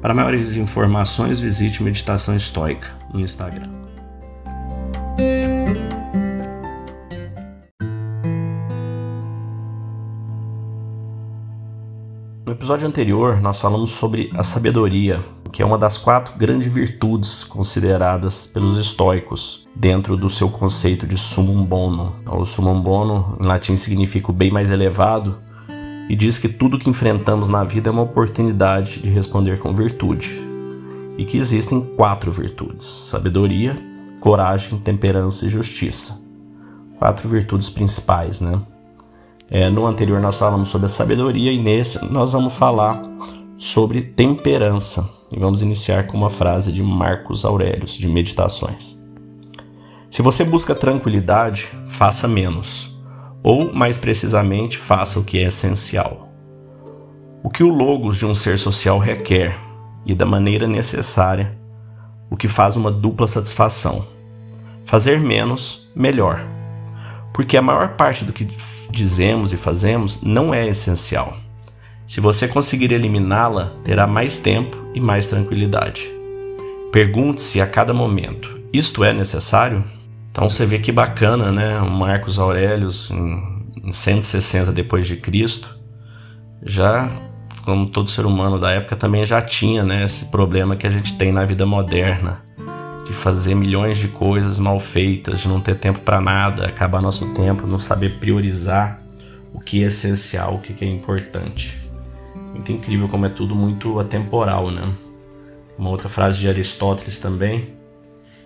Para maiores informações, visite Meditação Estoica no Instagram. No episódio anterior, nós falamos sobre a sabedoria, que é uma das quatro grandes virtudes consideradas pelos estoicos dentro do seu conceito de summum bonum. O summum bonum, em latim, significa o bem mais elevado, e diz que tudo que enfrentamos na vida é uma oportunidade de responder com virtude. E que existem quatro virtudes: sabedoria, coragem, temperança e justiça. Quatro virtudes principais, né? É, no anterior nós falamos sobre a sabedoria e nesse nós vamos falar sobre temperança. E vamos iniciar com uma frase de Marcos Aurelius, de Meditações. Se você busca tranquilidade, faça menos ou, mais precisamente, faça o que é essencial. O que o logos de um ser social requer, e da maneira necessária, o que faz uma dupla satisfação. Fazer menos, melhor. Porque a maior parte do que dizemos e fazemos não é essencial. Se você conseguir eliminá-la, terá mais tempo e mais tranquilidade. Pergunte-se a cada momento: isto é necessário? Então você vê que bacana, né? Marcos Aurelius em, em 160 depois de Cristo já como todo ser humano da época também já tinha, né, esse problema que a gente tem na vida moderna de fazer milhões de coisas mal feitas, de não ter tempo para nada, acabar nosso tempo, não saber priorizar o que é essencial, o que é importante. Muito incrível como é tudo muito atemporal, né? Uma outra frase de Aristóteles também,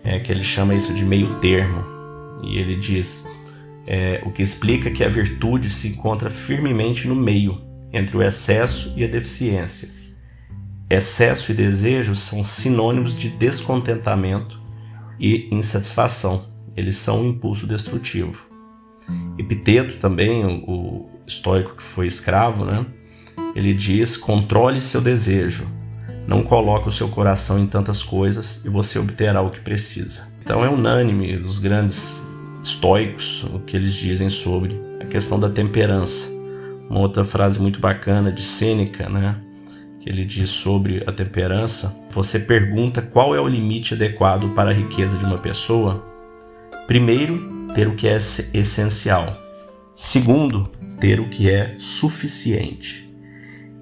é, que ele chama isso de meio termo. E ele diz: é, o que explica que a virtude se encontra firmemente no meio, entre o excesso e a deficiência. Excesso e desejo são sinônimos de descontentamento e insatisfação. Eles são um impulso destrutivo. Epiteto também, o, o estoico que foi escravo, né? Ele diz: controle seu desejo, não coloque o seu coração em tantas coisas e você obterá o que precisa. Então é unânime dos grandes estoicos o que eles dizem sobre a questão da temperança. Uma outra frase muito bacana de Sêneca, né? Que ele diz sobre a temperança. Você pergunta qual é o limite adequado para a riqueza de uma pessoa? Primeiro, ter o que é essencial. Segundo, ter o que é suficiente.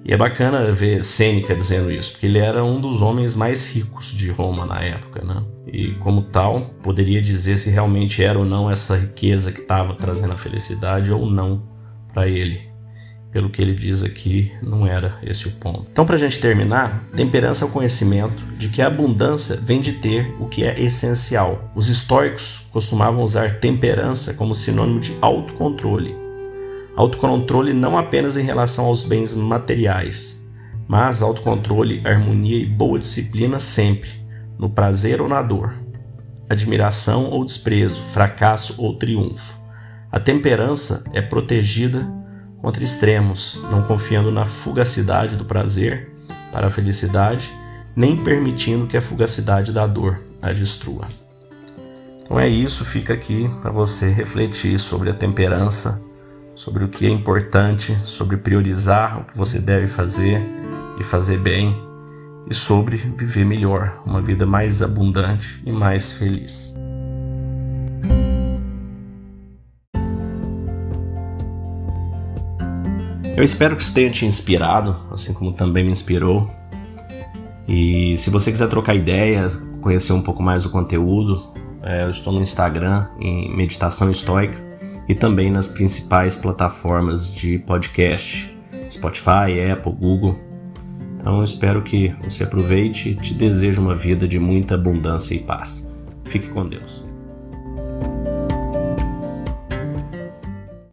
E é bacana ver Sêneca dizendo isso, porque ele era um dos homens mais ricos de Roma na época, né? E como tal, poderia dizer se realmente era ou não essa riqueza que estava trazendo a felicidade ou não para ele. Pelo que ele diz aqui, não era esse o ponto. Então, para a gente terminar, temperança é o conhecimento de que a abundância vem de ter o que é essencial. Os estoicos costumavam usar temperança como sinônimo de autocontrole Autocontrole não apenas em relação aos bens materiais, mas autocontrole, harmonia e boa disciplina sempre, no prazer ou na dor, admiração ou desprezo, fracasso ou triunfo. A temperança é protegida contra extremos, não confiando na fugacidade do prazer para a felicidade, nem permitindo que a fugacidade da dor a destrua. Então é isso, fica aqui para você refletir sobre a temperança sobre o que é importante, sobre priorizar o que você deve fazer e fazer bem, e sobre viver melhor, uma vida mais abundante e mais feliz. Eu espero que isso tenha te inspirado, assim como também me inspirou. E se você quiser trocar ideias, conhecer um pouco mais do conteúdo, é, eu estou no Instagram em Meditação Estoica e também nas principais plataformas de podcast, Spotify, Apple, Google. Então espero que você aproveite e te desejo uma vida de muita abundância e paz. Fique com Deus.